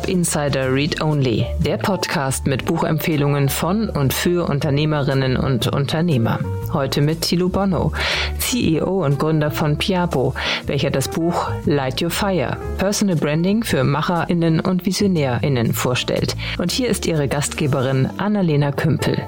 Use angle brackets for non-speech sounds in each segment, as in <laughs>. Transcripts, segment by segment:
Startup Insider Read Only, der Podcast mit Buchempfehlungen von und für Unternehmerinnen und Unternehmer. Heute mit Thilo Bonno, CEO und Gründer von Piapo, welcher das Buch Light Your Fire, Personal Branding für MacherInnen und VisionärInnen vorstellt. Und hier ist ihre Gastgeberin Annalena Kümpel.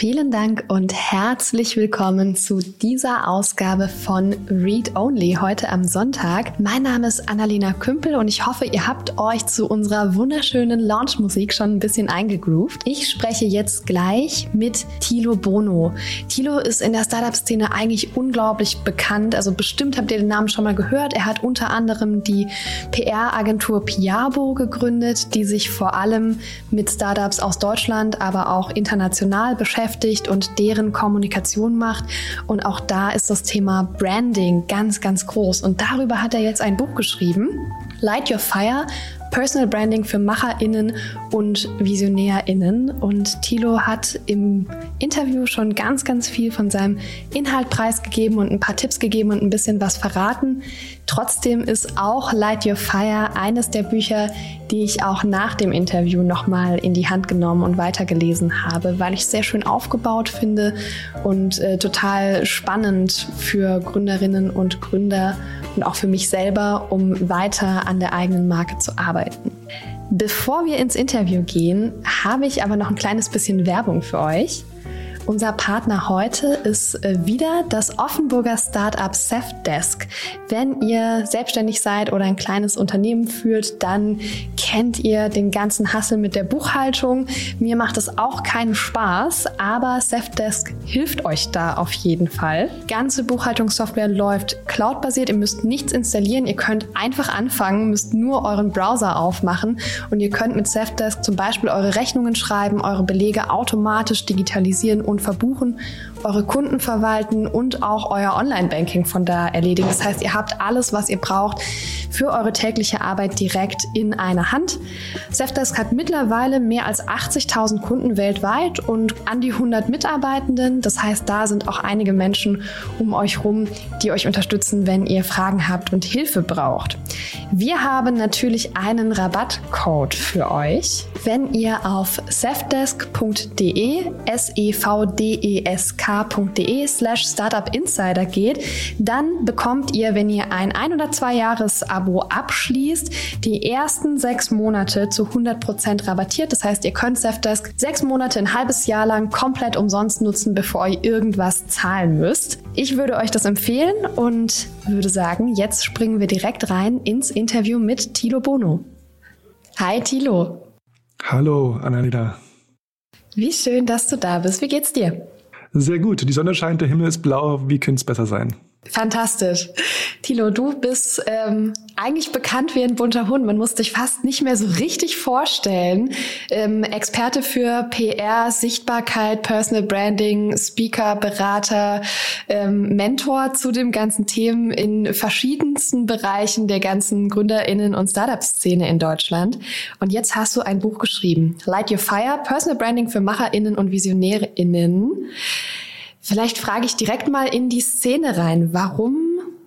Vielen Dank und herzlich willkommen zu dieser Ausgabe von Read Only heute am Sonntag. Mein Name ist Annalena Kümpel und ich hoffe, ihr habt euch zu unserer wunderschönen Launchmusik schon ein bisschen eingegroovt. Ich spreche jetzt gleich mit Tilo Bono. Tilo ist in der Startup-Szene eigentlich unglaublich bekannt. Also bestimmt habt ihr den Namen schon mal gehört. Er hat unter anderem die PR-Agentur Piabo gegründet, die sich vor allem mit Startups aus Deutschland, aber auch international beschäftigt beschäftigt und deren Kommunikation macht. Und auch da ist das Thema Branding ganz, ganz groß. Und darüber hat er jetzt ein Buch geschrieben. Light Your Fire, Personal Branding für MacherInnen und VisionärInnen. Und Thilo hat im Interview schon ganz, ganz viel von seinem Inhalt preisgegeben und ein paar Tipps gegeben und ein bisschen was verraten. Trotzdem ist auch Light Your Fire eines der Bücher, die ich auch nach dem Interview nochmal in die Hand genommen und weitergelesen habe, weil ich es sehr schön aufgebaut finde und äh, total spannend für Gründerinnen und Gründer und auch für mich selber, um weiter an der eigenen Marke zu arbeiten. Bevor wir ins Interview gehen, habe ich aber noch ein kleines bisschen Werbung für euch. Unser Partner heute ist äh, wieder das Offenburger Startup Safdesk. Wenn ihr selbstständig seid oder ein kleines Unternehmen führt, dann kennt ihr den ganzen Hassel mit der Buchhaltung. Mir macht es auch keinen Spaß, aber Safdesk hilft euch da auf jeden Fall. Ganze Buchhaltungssoftware läuft cloudbasiert. Ihr müsst nichts installieren. Ihr könnt einfach anfangen, müsst nur euren Browser aufmachen und ihr könnt mit Safdesk zum Beispiel eure Rechnungen schreiben, eure Belege automatisch digitalisieren und verbuchen, eure Kunden verwalten und auch euer Online-Banking von da erledigen. Das heißt, ihr habt alles, was ihr braucht für eure tägliche Arbeit direkt in einer Hand. Safdesk hat mittlerweile mehr als 80.000 Kunden weltweit und an die 100 Mitarbeitenden. Das heißt, da sind auch einige Menschen um euch rum, die euch unterstützen, wenn ihr Fragen habt und Hilfe braucht. Wir haben natürlich einen Rabattcode für euch. Wenn ihr auf safdesk.de, S-E-V-D-E-S-K.de slash Startup Insider geht, dann bekommt ihr, wenn ihr ein ein oder zwei Jahres Abo abschließt, die ersten sechs Monate zu 100% rabattiert. Das heißt, ihr könnt Safdesk sechs Monate, ein halbes Jahr lang komplett umsonst nutzen, bevor ihr irgendwas zahlen müsst. Ich würde euch das empfehlen und würde sagen, jetzt springen wir direkt rein ins Interview mit Tilo Bono. Hi Tilo. Hallo Annalena. Wie schön, dass du da bist. Wie geht's dir? Sehr gut. Die Sonne scheint, der Himmel ist blau. Wie könnte es besser sein? Fantastisch. Tilo, du bist ähm, eigentlich bekannt wie ein bunter Hund. Man muss dich fast nicht mehr so richtig vorstellen. Ähm, Experte für PR, Sichtbarkeit, Personal Branding, Speaker, Berater, ähm, Mentor zu dem ganzen Themen in verschiedensten Bereichen der ganzen GründerInnen und Startup-Szene in Deutschland. Und jetzt hast du ein Buch geschrieben. Light Your Fire, Personal Branding für MacherInnen und VisionärInnen. Vielleicht frage ich direkt mal in die Szene rein. Warum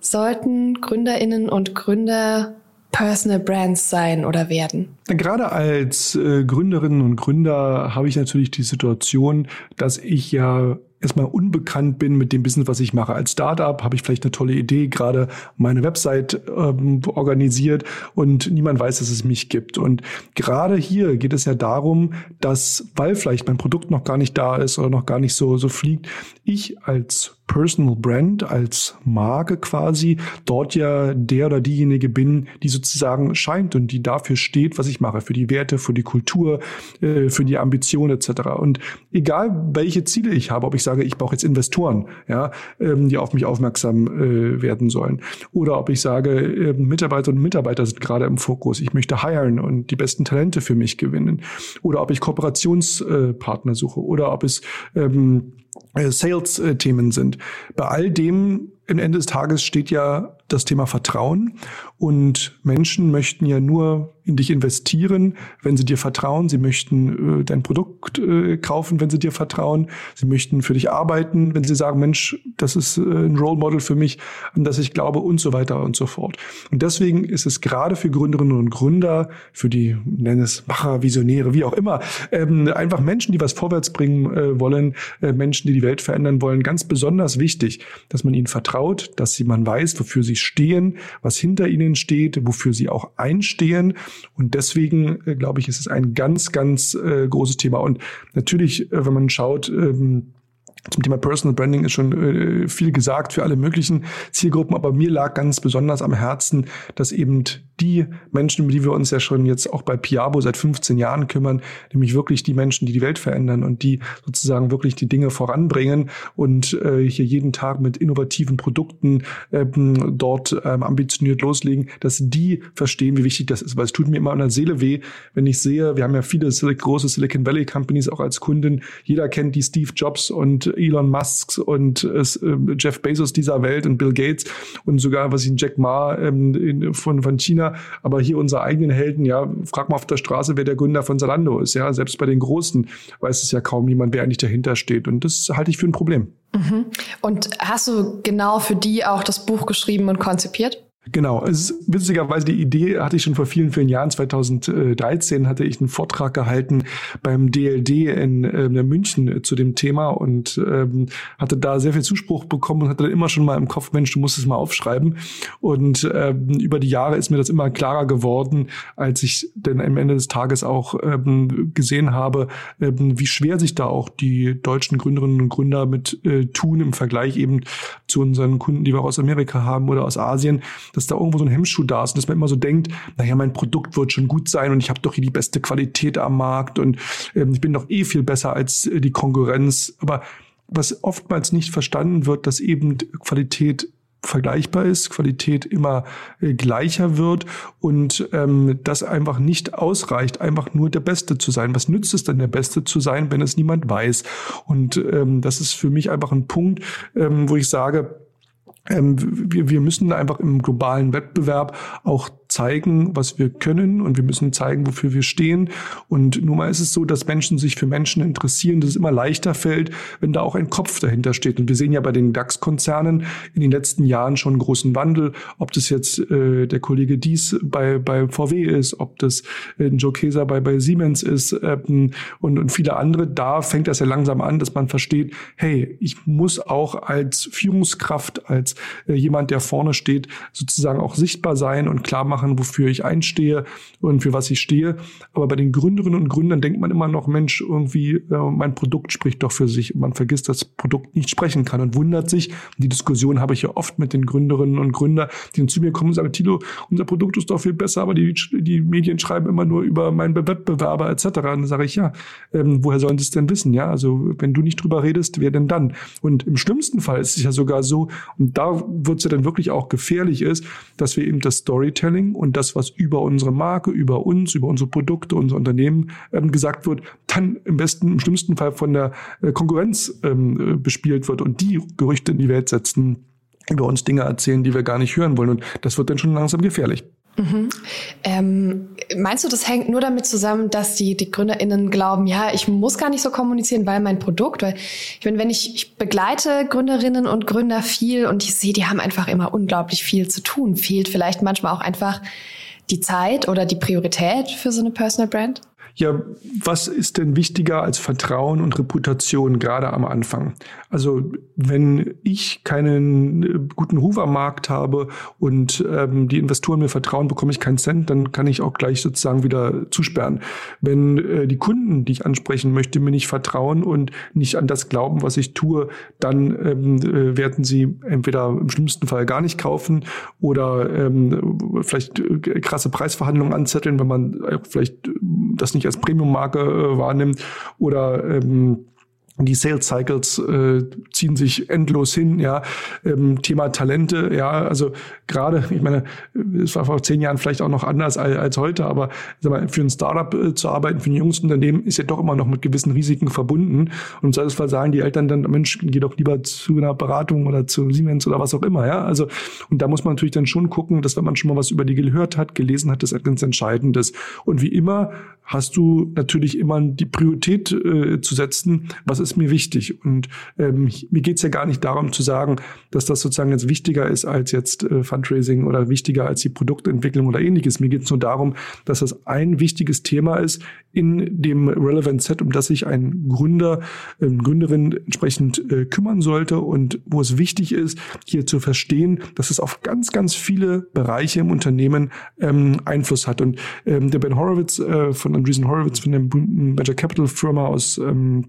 sollten Gründerinnen und Gründer Personal Brands sein oder werden? Gerade als äh, Gründerinnen und Gründer habe ich natürlich die Situation, dass ich ja erstmal unbekannt bin mit dem Business, was ich mache. Als Startup habe ich vielleicht eine tolle Idee, gerade meine Website ähm, organisiert und niemand weiß, dass es mich gibt. Und gerade hier geht es ja darum, dass, weil vielleicht mein Produkt noch gar nicht da ist oder noch gar nicht so, so fliegt, ich als Personal Brand, als Marke quasi, dort ja der oder diejenige bin, die sozusagen scheint und die dafür steht, was ich mache, für die Werte, für die Kultur, äh, für die Ambition etc. Und egal, welche Ziele ich habe, ob ich sage, ich brauche jetzt Investoren, ja, ähm, die auf mich aufmerksam äh, werden sollen, oder ob ich sage, ähm, Mitarbeiter und Mitarbeiter sind gerade im Fokus, ich möchte hiren und die besten Talente für mich gewinnen, oder ob ich Kooperationspartner suche, oder ob es ähm, äh, Sales-Themen sind. Bei all dem im Ende des Tages steht ja das Thema Vertrauen und Menschen möchten ja nur in dich investieren, wenn sie dir vertrauen. Sie möchten äh, dein Produkt äh, kaufen, wenn sie dir vertrauen. Sie möchten für dich arbeiten, wenn sie sagen, Mensch, das ist äh, ein Role Model für mich, an das ich glaube und so weiter und so fort. Und deswegen ist es gerade für Gründerinnen und Gründer, für die, nennen es Macher, Visionäre, wie auch immer, ähm, einfach Menschen, die was vorwärts bringen äh, wollen, äh, Menschen, die die Welt verändern wollen, ganz besonders wichtig, dass man ihnen vertraut, dass sie, man weiß, wofür sie stehen, was hinter ihnen steht, wofür sie auch einstehen und deswegen, äh, glaube ich, ist es ein ganz, ganz äh, großes Thema. Und natürlich, äh, wenn man schaut, ähm, zum Thema Personal Branding ist schon äh, viel gesagt für alle möglichen Zielgruppen, aber mir lag ganz besonders am Herzen, dass eben die Menschen, um die wir uns ja schon jetzt auch bei Piabo seit 15 Jahren kümmern, nämlich wirklich die Menschen, die die Welt verändern und die sozusagen wirklich die Dinge voranbringen und äh, hier jeden Tag mit innovativen Produkten ähm, dort ähm, ambitioniert loslegen, dass die verstehen, wie wichtig das ist. Weil es tut mir immer an der Seele weh, wenn ich sehe, wir haben ja viele große Silicon Valley Companies auch als Kunden. Jeder kennt die Steve Jobs und Elon Musks und äh, Jeff Bezos dieser Welt und Bill Gates und sogar, was ich Jack Ma ähm, in, von, von China, aber hier unsere eigenen Helden, ja, frag mal auf der Straße, wer der Gründer von Zalando ist, ja, selbst bei den Großen weiß es ja kaum jemand, wer eigentlich dahinter steht und das halte ich für ein Problem. Mhm. Und hast du genau für die auch das Buch geschrieben und konzipiert? Genau, es ist witzigerweise die Idee hatte ich schon vor vielen, vielen Jahren. 2013 hatte ich einen Vortrag gehalten beim DLD in äh, München zu dem Thema und ähm, hatte da sehr viel Zuspruch bekommen und hatte dann immer schon mal im Kopf, Mensch, du musst es mal aufschreiben. Und ähm, über die Jahre ist mir das immer klarer geworden, als ich dann am Ende des Tages auch ähm, gesehen habe, ähm, wie schwer sich da auch die deutschen Gründerinnen und Gründer mit äh, tun im Vergleich eben zu unseren Kunden, die wir aus Amerika haben oder aus Asien dass da irgendwo so ein Hemmschuh da ist und dass man immer so denkt, naja, mein Produkt wird schon gut sein und ich habe doch hier die beste Qualität am Markt und ähm, ich bin doch eh viel besser als äh, die Konkurrenz. Aber was oftmals nicht verstanden wird, dass eben Qualität vergleichbar ist, Qualität immer äh, gleicher wird und ähm, das einfach nicht ausreicht, einfach nur der Beste zu sein. Was nützt es denn, der Beste zu sein, wenn es niemand weiß? Und ähm, das ist für mich einfach ein Punkt, ähm, wo ich sage, wir, wir müssen einfach im globalen Wettbewerb auch zeigen, was wir können und wir müssen zeigen, wofür wir stehen. Und nun mal ist es so, dass Menschen sich für Menschen interessieren, dass es immer leichter fällt, wenn da auch ein Kopf dahinter steht. Und wir sehen ja bei den DAX-Konzernen in den letzten Jahren schon großen Wandel, ob das jetzt äh, der Kollege Dies bei, bei VW ist, ob das äh, Joe Keser bei, bei Siemens ist ähm, und, und viele andere. Da fängt das ja langsam an, dass man versteht, hey, ich muss auch als Führungskraft, als äh, jemand, der vorne steht, sozusagen auch sichtbar sein und klar machen, machen, wofür ich einstehe und für was ich stehe. Aber bei den Gründerinnen und Gründern denkt man immer noch, Mensch, irgendwie, äh, mein Produkt spricht doch für sich. Man vergisst, dass das Produkt nicht sprechen kann und wundert sich. Die Diskussion habe ich ja oft mit den Gründerinnen und Gründern, die dann zu mir kommen und sagen, Tilo, unser Produkt ist doch viel besser, aber die, die Medien schreiben immer nur über meinen Wettbewerber etc. Und dann sage ich, ja, ähm, woher sollen sie es denn wissen? Ja, also wenn du nicht drüber redest, wer denn dann? Und im schlimmsten Fall ist es ja sogar so, und da wird es ja dann wirklich auch gefährlich ist, dass wir eben das Storytelling und das, was über unsere Marke, über uns, über unsere Produkte, unser Unternehmen ähm, gesagt wird, dann im besten, im schlimmsten Fall von der äh, Konkurrenz ähm, äh, bespielt wird und die Gerüchte in die Welt setzen, über uns Dinge erzählen, die wir gar nicht hören wollen. Und das wird dann schon langsam gefährlich. Mhm. Ähm, meinst du, das hängt nur damit zusammen, dass die, die GründerInnen glauben, ja, ich muss gar nicht so kommunizieren, weil mein Produkt, weil ich bin, wenn ich, ich begleite Gründerinnen und Gründer viel und ich sehe, die haben einfach immer unglaublich viel zu tun. Fehlt vielleicht manchmal auch einfach die Zeit oder die Priorität für so eine Personal Brand? Ja, was ist denn wichtiger als Vertrauen und Reputation gerade am Anfang? Also wenn ich keinen äh, guten Ruf am Markt habe und ähm, die Investoren mir vertrauen, bekomme ich keinen Cent, dann kann ich auch gleich sozusagen wieder zusperren. Wenn äh, die Kunden, die ich ansprechen möchte, mir nicht vertrauen und nicht an das glauben, was ich tue, dann ähm, äh, werden sie entweder im schlimmsten Fall gar nicht kaufen oder ähm, vielleicht äh, krasse Preisverhandlungen anzetteln, wenn man vielleicht das nicht als Premium-Marke äh, wahrnimmt oder ähm, die Sales Cycles äh, ziehen sich endlos hin, ja. Ähm, Thema Talente, ja, also gerade, ich meine, es war vor zehn Jahren vielleicht auch noch anders als, als heute, aber sag mal, für ein Startup äh, zu arbeiten, für ein junges Unternehmen, ist ja doch immer noch mit gewissen Risiken verbunden. Und im Zweifelsfall sagen die Eltern dann, Mensch, geh doch lieber zu einer Beratung oder zu Siemens oder was auch immer, ja. Also, und da muss man natürlich dann schon gucken, dass wenn man schon mal was über die gehört hat, gelesen hat, das ist ganz Entscheidendes. Und wie immer hast du natürlich immer die Priorität äh, zu setzen, was ist mir wichtig. Und ähm, mir geht's ja gar nicht darum zu sagen, dass das sozusagen jetzt wichtiger ist als jetzt äh, Fundraising oder wichtiger als die Produktentwicklung oder ähnliches. Mir geht's nur darum, dass das ein wichtiges Thema ist in dem Relevant Set, um das sich ein Gründer, ähm, Gründerin entsprechend äh, kümmern sollte und wo es wichtig ist, hier zu verstehen, dass es auf ganz, ganz viele Bereiche im Unternehmen ähm, Einfluss hat. Und ähm, der Ben Horowitz äh, von Andreessen Horowitz von der Venture Capital Firma aus ähm,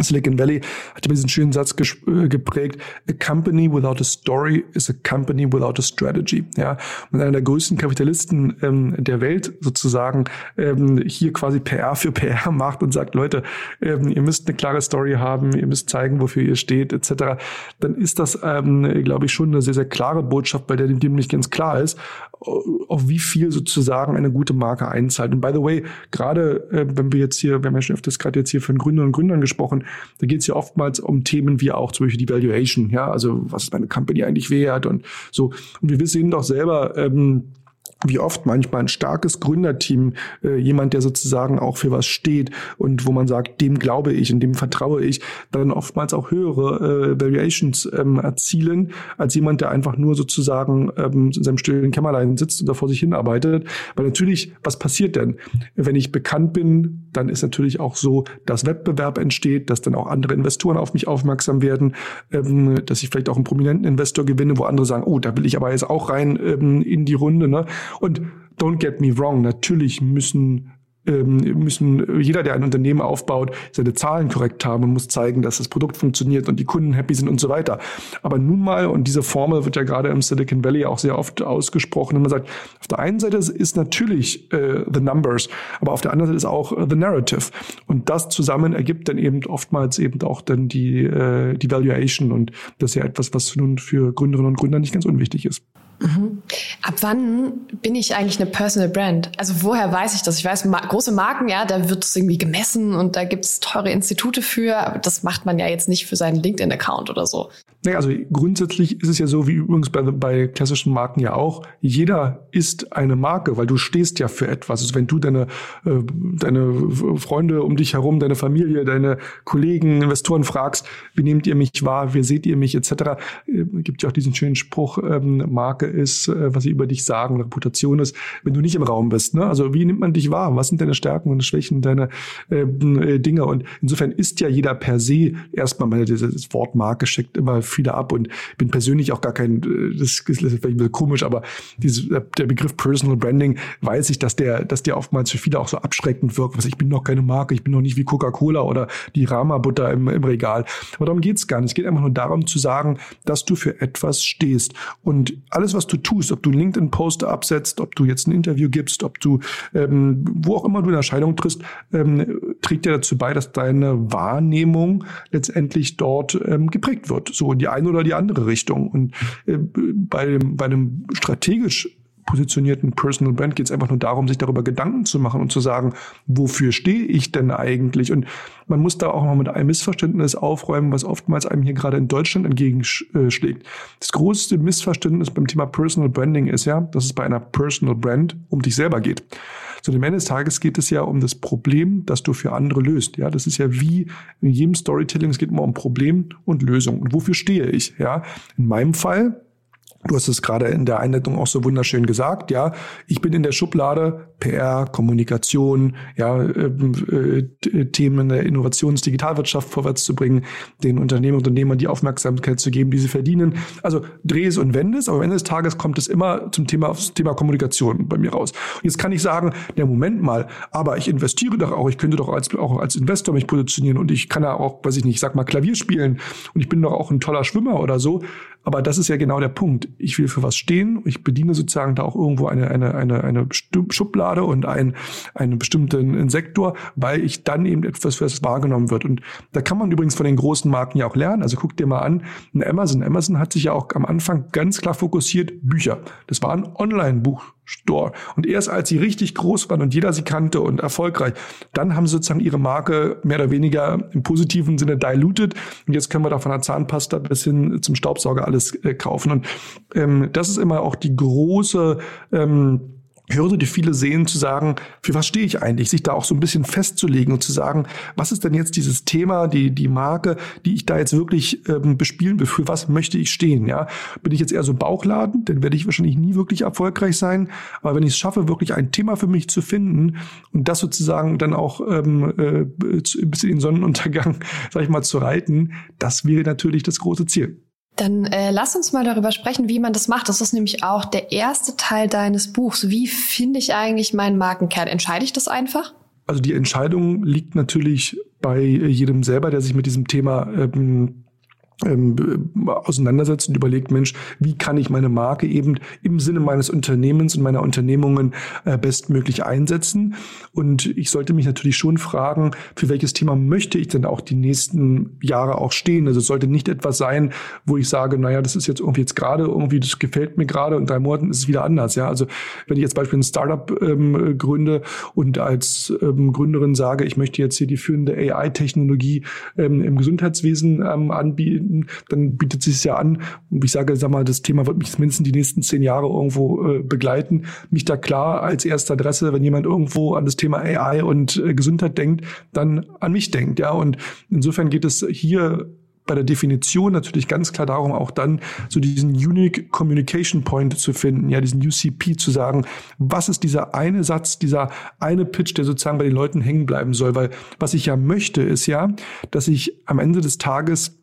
Silicon Valley hat immer diesen schönen Satz äh, geprägt, a company without a story is a company without a strategy. Ja, und einer der größten Kapitalisten ähm, der Welt sozusagen ähm, hier quasi PR für PR macht und sagt, Leute, ähm, ihr müsst eine klare Story haben, ihr müsst zeigen, wofür ihr steht, etc., dann ist das, ähm, glaube ich, schon eine sehr, sehr klare Botschaft, bei der dem nicht ganz klar ist, auf wie viel sozusagen eine gute Marke einzahlt. Und by the way, gerade äh, wenn wir jetzt hier, wir haben ja schon öfters gerade jetzt hier von Gründern und Gründern gesprochen, da geht es ja oftmals um Themen wie auch zum Beispiel die Valuation, ja, also was ist meine Company eigentlich wert und so. Und wir wissen doch selber, ähm, wie oft manchmal ein starkes Gründerteam, äh, jemand, der sozusagen auch für was steht und wo man sagt, dem glaube ich und dem vertraue ich, dann oftmals auch höhere äh, Valuations ähm, erzielen, als jemand, der einfach nur sozusagen ähm, in seinem stillen Kämmerlein sitzt und da vor sich hinarbeitet. Weil natürlich, was passiert denn? Wenn ich bekannt bin, dann ist natürlich auch so, dass Wettbewerb entsteht, dass dann auch andere Investoren auf mich aufmerksam werden, ähm, dass ich vielleicht auch einen prominenten Investor gewinne, wo andere sagen, oh, da will ich aber jetzt auch rein ähm, in die Runde. Ne? Und don't get me wrong, natürlich müssen ähm, müssen jeder, der ein Unternehmen aufbaut, seine Zahlen korrekt haben und muss zeigen, dass das Produkt funktioniert und die Kunden happy sind und so weiter. Aber nun mal, und diese Formel wird ja gerade im Silicon Valley auch sehr oft ausgesprochen, wenn man sagt, auf der einen Seite ist natürlich äh, the numbers, aber auf der anderen Seite ist auch äh, the narrative. Und das zusammen ergibt dann eben oftmals eben auch dann die, äh, die Valuation. Und das ist ja etwas, was nun für Gründerinnen und Gründer nicht ganz unwichtig ist. Mhm. Ab wann bin ich eigentlich eine Personal Brand? Also woher weiß ich das? Ich weiß, ma große Marken, ja, da wird es irgendwie gemessen und da gibt es teure Institute für, aber das macht man ja jetzt nicht für seinen LinkedIn-Account oder so. Nee, also grundsätzlich ist es ja so, wie übrigens bei, bei klassischen Marken ja auch, jeder ist eine Marke, weil du stehst ja für etwas. Also wenn du deine, äh, deine Freunde um dich herum, deine Familie, deine Kollegen, Investoren fragst, wie nehmt ihr mich wahr, wie seht ihr mich, etc., äh, gibt ja auch diesen schönen Spruch, ähm, Marke ist, äh, was sie über dich sagen, Reputation ist, wenn du nicht im Raum bist. Ne? Also wie nimmt man dich wahr? Was sind deine Stärken und Schwächen, deine äh, äh, Dinge? Und insofern ist ja jeder per se erstmal, weil dieses Wort Marke schickt immer viele ab und bin persönlich auch gar kein, äh, das ist vielleicht ein bisschen komisch, aber dieses, äh, der Begriff Personal Branding weiß ich, dass der, dass der oftmals für viele auch so abschreckend wirkt. Was ich bin noch keine Marke, ich bin noch nicht wie Coca-Cola oder die Rama-Butter im, im Regal. Aber darum geht's gar nicht. Es geht einfach nur darum zu sagen, dass du für etwas stehst. Und alles, was du tust, ob du einen LinkedIn-Post absetzt, ob du jetzt ein Interview gibst, ob du ähm, wo auch immer du eine Entscheidung triffst, ähm, trägt ja dazu bei, dass deine Wahrnehmung letztendlich dort ähm, geprägt wird. So in die eine oder die andere Richtung. Und äh, bei, bei einem strategisch positionierten Personal Brand geht es einfach nur darum, sich darüber Gedanken zu machen und zu sagen, wofür stehe ich denn eigentlich? Und man muss da auch mal mit einem Missverständnis aufräumen, was oftmals einem hier gerade in Deutschland entgegenschlägt. Das größte Missverständnis beim Thema Personal Branding ist ja, dass es bei einer Personal Brand um dich selber geht. Zu dem Ende des Tages geht es ja um das Problem, das du für andere löst. Ja, das ist ja wie in jedem Storytelling, es geht immer um Problem und Lösung. Und wofür stehe ich? Ja, in meinem Fall Du hast es gerade in der Einleitung auch so wunderschön gesagt, ja. Ich bin in der Schublade PR, Kommunikation, ja, äh, äh, Themen der Innovations-, Digitalwirtschaft vorwärts zu bringen, den Unternehmen und Unternehmern die Aufmerksamkeit zu geben, die sie verdienen. Also Drehs und Wendes, aber am Ende des Tages kommt es immer zum Thema, aufs Thema Kommunikation bei mir raus. Und jetzt kann ich sagen, der Moment mal, aber ich investiere doch auch, ich könnte doch als, auch als Investor mich positionieren und ich kann ja auch, weiß ich nicht, ich sag mal Klavier spielen und ich bin doch auch ein toller Schwimmer oder so. Aber das ist ja genau der Punkt ich will für was stehen. Ich bediene sozusagen da auch irgendwo eine, eine, eine, eine Schublade und ein, einen bestimmten Sektor, weil ich dann eben etwas für das wahrgenommen wird. Und da kann man übrigens von den großen Marken ja auch lernen. Also guck dir mal an, ein Amazon. Amazon hat sich ja auch am Anfang ganz klar fokussiert, Bücher. Das war ein Online-Buchstore. Und erst als sie richtig groß waren und jeder sie kannte und erfolgreich, dann haben sie sozusagen ihre Marke mehr oder weniger im positiven Sinne diluted. Und jetzt können wir da von der Zahnpasta bis hin zum Staubsauger alles äh, kaufen. Und ähm, das ist immer auch die große ähm, Hürde, die viele sehen, zu sagen, für was stehe ich eigentlich, sich da auch so ein bisschen festzulegen und zu sagen, was ist denn jetzt dieses Thema, die, die Marke, die ich da jetzt wirklich ähm, bespielen will, für was möchte ich stehen, ja? Bin ich jetzt eher so Bauchladen, dann werde ich wahrscheinlich nie wirklich erfolgreich sein, aber wenn ich es schaffe, wirklich ein Thema für mich zu finden und das sozusagen dann auch ähm, äh, bisschen in den Sonnenuntergang, <laughs> sag ich mal, zu reiten, das wäre natürlich das große Ziel. Dann äh, lass uns mal darüber sprechen, wie man das macht. Das ist nämlich auch der erste Teil deines Buchs. Wie finde ich eigentlich meinen Markenkern? Entscheide ich das einfach? Also die Entscheidung liegt natürlich bei jedem selber, der sich mit diesem Thema ähm, ähm, auseinandersetzt und überlegt, Mensch, wie kann ich meine Marke eben im Sinne meines Unternehmens und meiner Unternehmungen äh, bestmöglich einsetzen? Und ich sollte mich natürlich schon fragen, für welches Thema möchte ich denn auch die nächsten Jahre auch stehen? Also es sollte nicht etwas sein, wo ich sage, naja, das ist jetzt irgendwie jetzt gerade irgendwie, das gefällt mir gerade und drei Monaten ist es wieder anders. Ja, also wenn ich jetzt beispielsweise ein Startup ähm, gründe und als ähm, Gründerin sage, ich möchte jetzt hier die führende AI-Technologie ähm, im Gesundheitswesen ähm, anbieten, finden, dann bietet es sich ja an. Und ich sage, sag mal, das Thema wird mich mindestens die nächsten zehn Jahre irgendwo äh, begleiten. Mich da klar als erste Adresse, wenn jemand irgendwo an das Thema AI und äh, Gesundheit denkt, dann an mich denkt. Ja, und insofern geht es hier bei der Definition natürlich ganz klar darum, auch dann so diesen Unique Communication Point zu finden, ja, diesen UCP zu sagen, was ist dieser eine Satz, dieser eine Pitch, der sozusagen bei den Leuten hängen bleiben soll, weil was ich ja möchte, ist ja, dass ich am Ende des Tages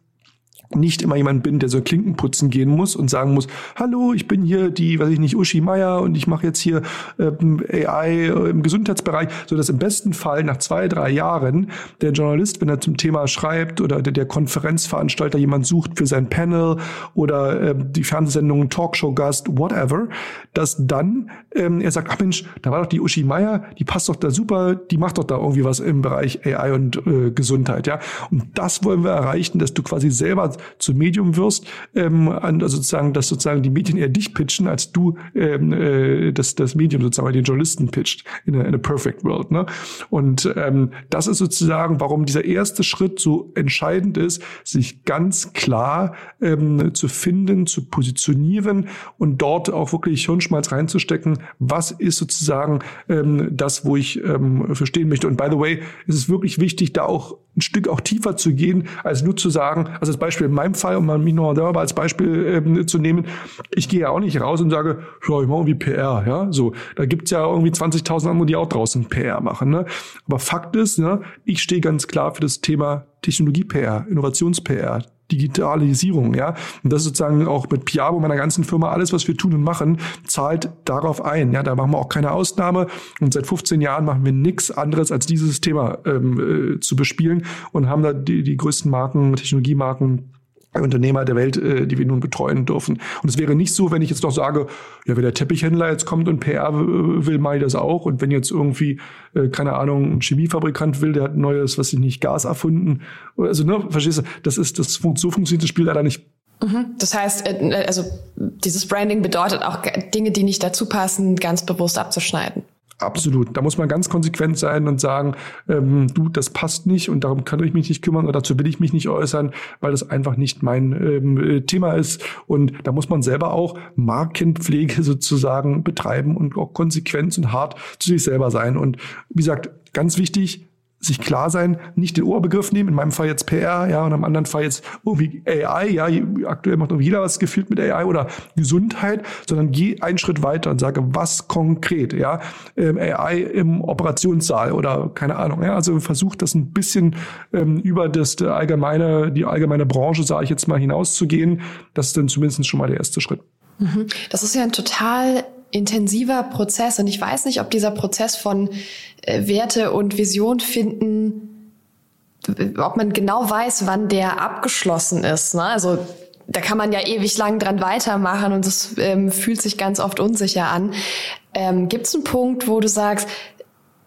nicht immer jemand bin, der so Klinken putzen gehen muss und sagen muss, hallo, ich bin hier die, weiß ich nicht, Uschi Meier und ich mache jetzt hier ähm, AI im Gesundheitsbereich, so dass im besten Fall nach zwei, drei Jahren der Journalist, wenn er zum Thema schreibt oder der, der Konferenzveranstalter jemand sucht für sein Panel oder ähm, die Fernsehsendung Talkshow-Gast, whatever, dass dann ähm, er sagt, ach Mensch, da war doch die Uschi Meier, die passt doch da super, die macht doch da irgendwie was im Bereich AI und äh, Gesundheit, ja. Und das wollen wir erreichen, dass du quasi selber zum Medium wirst, ähm, also sozusagen, dass sozusagen die Medien eher dich pitchen, als du ähm, äh, das, das Medium sozusagen den Journalisten pitcht in a, in a perfect world. Ne? Und ähm, das ist sozusagen, warum dieser erste Schritt so entscheidend ist, sich ganz klar ähm, zu finden, zu positionieren und dort auch wirklich Hirnschmalz reinzustecken, was ist sozusagen ähm, das, wo ich ähm, verstehen möchte. Und by the way, ist es wirklich wichtig, da auch ein Stück auch tiefer zu gehen, als nur zu sagen, also das Beispiel in meinem Fall, um mal mich noch selber als Beispiel ähm, zu nehmen, ich gehe ja auch nicht raus und sage, schau, ich mache irgendwie PR, ja, so. Da gibt's ja irgendwie 20.000 andere, die auch draußen PR machen, ne. Aber Fakt ist, ne, ich stehe ganz klar für das Thema Technologie-PR, Innovations-PR, Digitalisierung, ja. Und das ist sozusagen auch mit Piabo, meiner ganzen Firma, alles, was wir tun und machen, zahlt darauf ein. Ja, da machen wir auch keine Ausnahme. Und seit 15 Jahren machen wir nichts anderes, als dieses Thema ähm, äh, zu bespielen und haben da die, die größten Marken, Technologiemarken Unternehmer der Welt, äh, die wir nun betreuen dürfen. Und es wäre nicht so, wenn ich jetzt doch sage, ja, wenn der Teppichhändler jetzt kommt und PR will, mache ich das auch. Und wenn jetzt irgendwie, äh, keine Ahnung, ein Chemiefabrikant will, der hat neues, was ich nicht, Gas erfunden. Also, ne, verstehst du, das ist, das so funktioniert das Spiel leider nicht. Mhm. Das heißt, äh, also dieses Branding bedeutet auch Dinge, die nicht dazu passen, ganz bewusst abzuschneiden. Absolut. Da muss man ganz konsequent sein und sagen, ähm, du, das passt nicht und darum kann ich mich nicht kümmern oder dazu will ich mich nicht äußern, weil das einfach nicht mein ähm, äh, Thema ist. Und da muss man selber auch Markenpflege <laughs> sozusagen betreiben und auch konsequent und hart zu sich selber sein. Und wie gesagt, ganz wichtig, sich klar sein, nicht den Oberbegriff nehmen, in meinem Fall jetzt PR, ja, und im anderen Fall jetzt irgendwie AI, ja, aktuell macht jeder was gefühlt mit AI oder Gesundheit, sondern geh einen Schritt weiter und sage, was konkret, ja, ähm, AI im Operationssaal oder keine Ahnung, ja, also versucht das ein bisschen ähm, über das allgemeine, die allgemeine Branche, sage ich jetzt mal, hinauszugehen. Das ist dann zumindest schon mal der erste Schritt. Mhm. Das ist ja ein total intensiver Prozess und ich weiß nicht, ob dieser Prozess von äh, Werte und Vision finden, ob man genau weiß, wann der abgeschlossen ist. Ne? Also da kann man ja ewig lang dran weitermachen und es ähm, fühlt sich ganz oft unsicher an. Ähm, Gibt es einen Punkt, wo du sagst,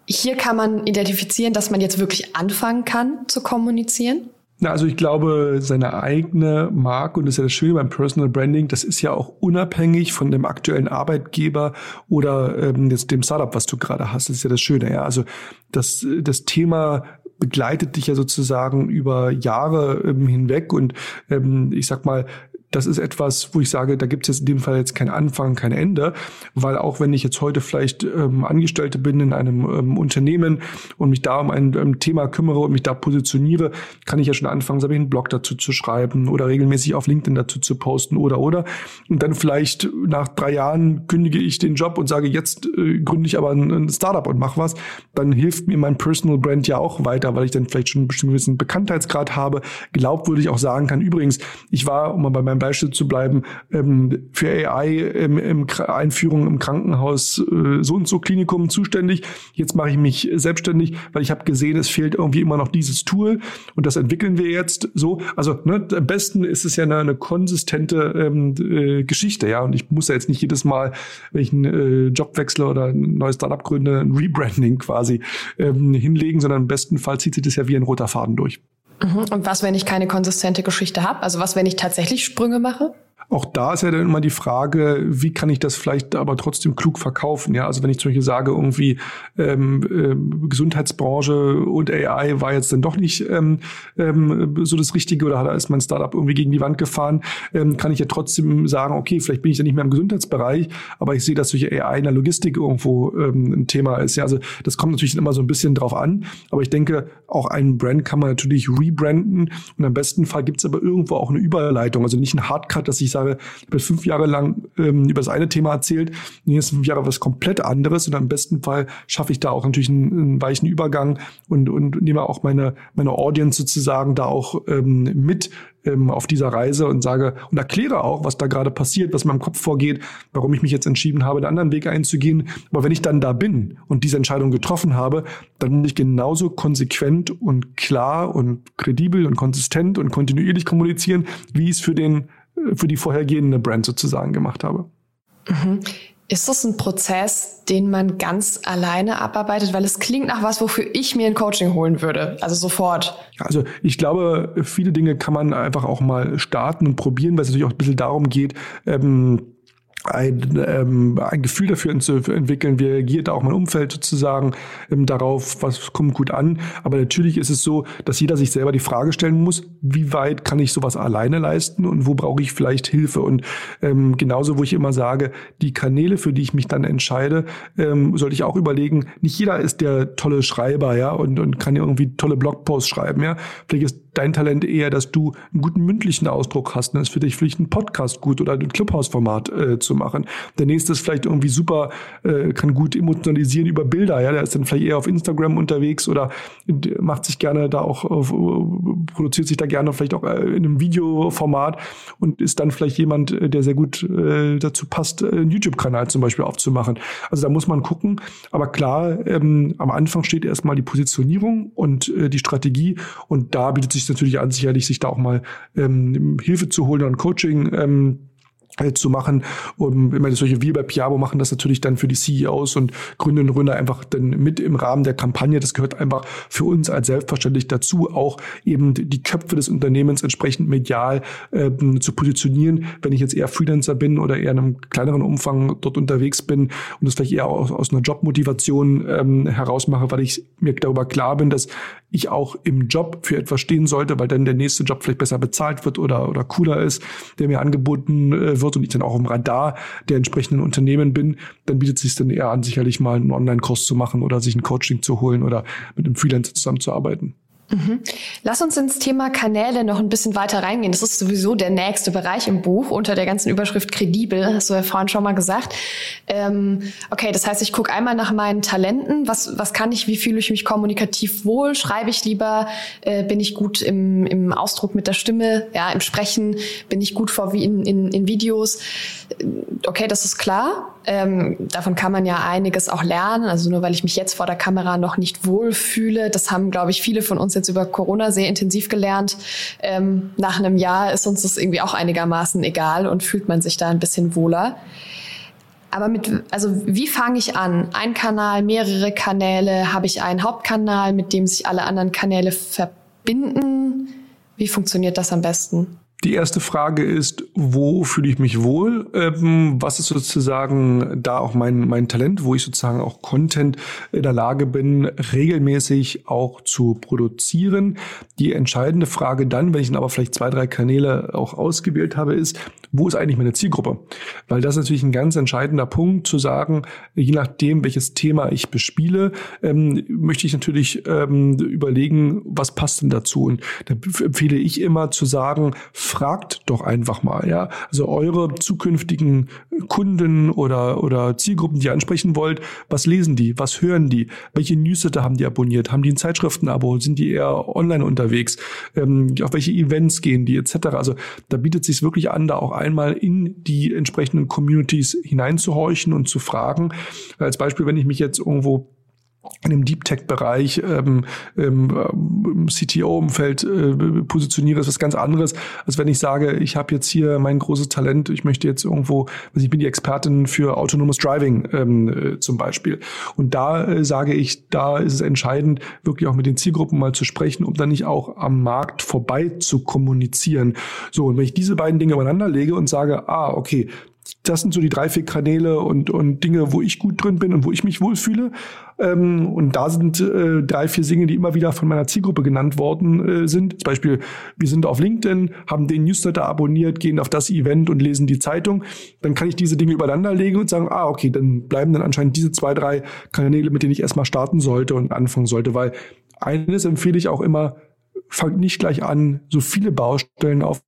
hier kann man identifizieren, dass man jetzt wirklich anfangen kann zu kommunizieren? Na, also ich glaube, seine eigene Marke, und das ist ja das Schöne beim Personal Branding, das ist ja auch unabhängig von dem aktuellen Arbeitgeber oder ähm, jetzt dem Startup, was du gerade hast. Das ist ja das Schöne. Ja? Also das, das Thema begleitet dich ja sozusagen über Jahre ähm, hinweg und ähm, ich sag mal, das ist etwas, wo ich sage, da gibt es jetzt in dem Fall jetzt kein Anfang, kein Ende, weil auch wenn ich jetzt heute vielleicht ähm, Angestellte bin in einem ähm, Unternehmen und mich da um ein, ein, Thema kümmere und mich da positioniere, kann ich ja schon anfangen, ich einen Blog dazu zu schreiben oder regelmäßig auf LinkedIn dazu zu posten oder oder. Und dann vielleicht nach drei Jahren kündige ich den Job und sage, jetzt äh, gründe ich aber ein, ein Startup und mache was, dann hilft mir mein Personal Brand ja auch weiter, weil ich dann vielleicht schon einen bestimmten Bekanntheitsgrad habe, glaubwürdig auch sagen kann, übrigens, ich war, um mal bei meinem Beispiel zu bleiben, ähm, für AI im, im Einführung im Krankenhaus äh, so und so Klinikum zuständig. Jetzt mache ich mich selbstständig, weil ich habe gesehen, es fehlt irgendwie immer noch dieses Tool und das entwickeln wir jetzt so. Also ne, am besten ist es ja eine, eine konsistente ähm, äh, Geschichte, ja. Und ich muss ja jetzt nicht jedes Mal, wenn ich einen äh, Job wechsle oder ein neues Startup gründe, ein Rebranding quasi ähm, hinlegen, sondern im besten Fall zieht sich das ja wie ein roter Faden durch. Mhm. Und was, wenn ich keine konsistente Geschichte habe? Also was, wenn ich tatsächlich Sprünge mache? Auch da ist ja dann immer die Frage, wie kann ich das vielleicht aber trotzdem klug verkaufen? Ja, also wenn ich zum Beispiel sage, irgendwie ähm, äh, Gesundheitsbranche und AI war jetzt dann doch nicht ähm, ähm, so das Richtige oder ist mein Startup irgendwie gegen die Wand gefahren, ähm, kann ich ja trotzdem sagen, okay, vielleicht bin ich ja nicht mehr im Gesundheitsbereich, aber ich sehe, dass solche AI in der Logistik irgendwo ähm, ein Thema ist. Ja, also das kommt natürlich immer so ein bisschen drauf an, aber ich denke, auch einen Brand kann man natürlich rebranden und im besten Fall gibt es aber irgendwo auch eine Überleitung, also nicht ein Hardcut, dass ich sage, ich habe fünf Jahre lang ähm, über das eine Thema erzählt, die nächsten fünf Jahre was komplett anderes und im besten Fall schaffe ich da auch natürlich einen, einen weichen Übergang und, und nehme auch meine, meine Audience sozusagen da auch ähm, mit ähm, auf dieser Reise und sage und erkläre auch, was da gerade passiert, was in meinem Kopf vorgeht, warum ich mich jetzt entschieden habe, den anderen Weg einzugehen. Aber wenn ich dann da bin und diese Entscheidung getroffen habe, dann muss ich genauso konsequent und klar und kredibel und konsistent und kontinuierlich kommunizieren, wie es für den für die vorhergehende Brand sozusagen gemacht habe. Mhm. Ist das ein Prozess, den man ganz alleine abarbeitet? Weil es klingt nach was, wofür ich mir ein Coaching holen würde. Also sofort. Also ich glaube, viele Dinge kann man einfach auch mal starten und probieren, weil es natürlich auch ein bisschen darum geht, ähm, ein, ähm, ein Gefühl dafür zu entwickeln, wie reagiert auch mein Umfeld sozusagen ähm, darauf, was kommt gut an. Aber natürlich ist es so, dass jeder sich selber die Frage stellen muss, wie weit kann ich sowas alleine leisten und wo brauche ich vielleicht Hilfe. Und ähm, genauso, wo ich immer sage, die Kanäle, für die ich mich dann entscheide, ähm, sollte ich auch überlegen, nicht jeder ist der tolle Schreiber, ja, und, und kann irgendwie tolle Blogposts schreiben, ja. Vielleicht ist dein Talent eher, dass du einen guten mündlichen Ausdruck hast. Dann ist für dich vielleicht ein Podcast gut oder ein Clubhouse-Format äh, zu machen. Der nächste ist vielleicht irgendwie super, äh, kann gut emotionalisieren über Bilder. Ja, der ist dann vielleicht eher auf Instagram unterwegs oder macht sich gerne da auch, auf, produziert sich da gerne vielleicht auch äh, in einem Videoformat und ist dann vielleicht jemand, äh, der sehr gut äh, dazu passt, äh, einen YouTube-Kanal zum Beispiel aufzumachen. Also da muss man gucken. Aber klar, ähm, am Anfang steht erstmal die Positionierung und äh, die Strategie und da bietet sich natürlich an, sicherlich sich da auch mal ähm, Hilfe zu holen und Coaching ähm, äh, zu machen. Und ich meine, solche wie bei Piabo machen das natürlich dann für die CEOs und Gründerinnen und Gründer einfach dann mit im Rahmen der Kampagne. Das gehört einfach für uns als selbstverständlich dazu, auch eben die Köpfe des Unternehmens entsprechend medial äh, zu positionieren. Wenn ich jetzt eher Freelancer bin oder eher in einem kleineren Umfang dort unterwegs bin und das vielleicht eher aus, aus einer Jobmotivation ähm, heraus mache, weil ich mir darüber klar bin, dass ich auch im Job für etwas stehen sollte, weil dann der nächste Job vielleicht besser bezahlt wird oder, oder cooler ist, der mir angeboten äh, wird und ich dann auch im Radar der entsprechenden Unternehmen bin, dann bietet es sich dann eher an, sicherlich mal einen Online-Kurs zu machen oder sich ein Coaching zu holen oder mit einem Freelancer zusammenzuarbeiten. Mhm. Lass uns ins Thema Kanäle noch ein bisschen weiter reingehen. Das ist sowieso der nächste Bereich im Buch unter der ganzen Überschrift kredibel, hast du ja vorhin schon mal gesagt. Ähm, okay, das heißt, ich gucke einmal nach meinen Talenten. Was, was kann ich, wie fühle ich mich kommunikativ wohl? Schreibe ich lieber? Äh, bin ich gut im, im Ausdruck mit der Stimme? Ja, im Sprechen? Bin ich gut vor wie in, in, in Videos? Äh, okay, das ist klar. Ähm, davon kann man ja einiges auch lernen. Also nur weil ich mich jetzt vor der Kamera noch nicht wohl fühle, das haben, glaube ich, viele von uns jetzt jetzt über Corona sehr intensiv gelernt. Ähm, nach einem Jahr ist uns das irgendwie auch einigermaßen egal und fühlt man sich da ein bisschen wohler. Aber mit, also wie fange ich an? Ein Kanal, mehrere Kanäle? Habe ich einen Hauptkanal, mit dem sich alle anderen Kanäle verbinden? Wie funktioniert das am besten? Die erste Frage ist, wo fühle ich mich wohl? Ähm, was ist sozusagen da auch mein, mein Talent, wo ich sozusagen auch Content in der Lage bin, regelmäßig auch zu produzieren? Die entscheidende Frage dann, wenn ich dann aber vielleicht zwei, drei Kanäle auch ausgewählt habe, ist, wo ist eigentlich meine Zielgruppe? Weil das ist natürlich ein ganz entscheidender Punkt zu sagen, je nachdem, welches Thema ich bespiele, ähm, möchte ich natürlich ähm, überlegen, was passt denn dazu? Und da empfehle ich immer zu sagen, fragt doch einfach mal, ja. Also eure zukünftigen Kunden oder, oder Zielgruppen, die ihr ansprechen wollt, was lesen die? Was hören die? Welche Newsletter haben die abonniert? Haben die ein Zeitschriftenabo? Sind die eher online unterwegs? Ähm, auf welche Events gehen die etc.? Also da bietet sich wirklich an, da auch einmal in die entsprechenden Communities hineinzuhorchen und zu fragen. Als Beispiel, wenn ich mich jetzt irgendwo in dem Deep Tech-Bereich ähm, im CTO-Umfeld äh, positioniere, ist was ganz anderes, als wenn ich sage, ich habe jetzt hier mein großes Talent, ich möchte jetzt irgendwo, also ich bin die Expertin für autonomes Driving ähm, äh, zum Beispiel. Und da äh, sage ich, da ist es entscheidend, wirklich auch mit den Zielgruppen mal zu sprechen, um dann nicht auch am Markt vorbei zu kommunizieren. So, und wenn ich diese beiden Dinge übereinander lege und sage, ah, okay, das sind so die drei, vier Kanäle und, und Dinge, wo ich gut drin bin und wo ich mich wohlfühle. Ähm, und da sind äh, drei, vier Dinge, die immer wieder von meiner Zielgruppe genannt worden äh, sind. Zum Beispiel, wir sind auf LinkedIn, haben den Newsletter abonniert, gehen auf das Event und lesen die Zeitung. Dann kann ich diese Dinge übereinander legen und sagen, ah, okay, dann bleiben dann anscheinend diese zwei, drei Kanäle, mit denen ich erstmal starten sollte und anfangen sollte. Weil eines empfehle ich auch immer, fangt nicht gleich an, so viele Baustellen auf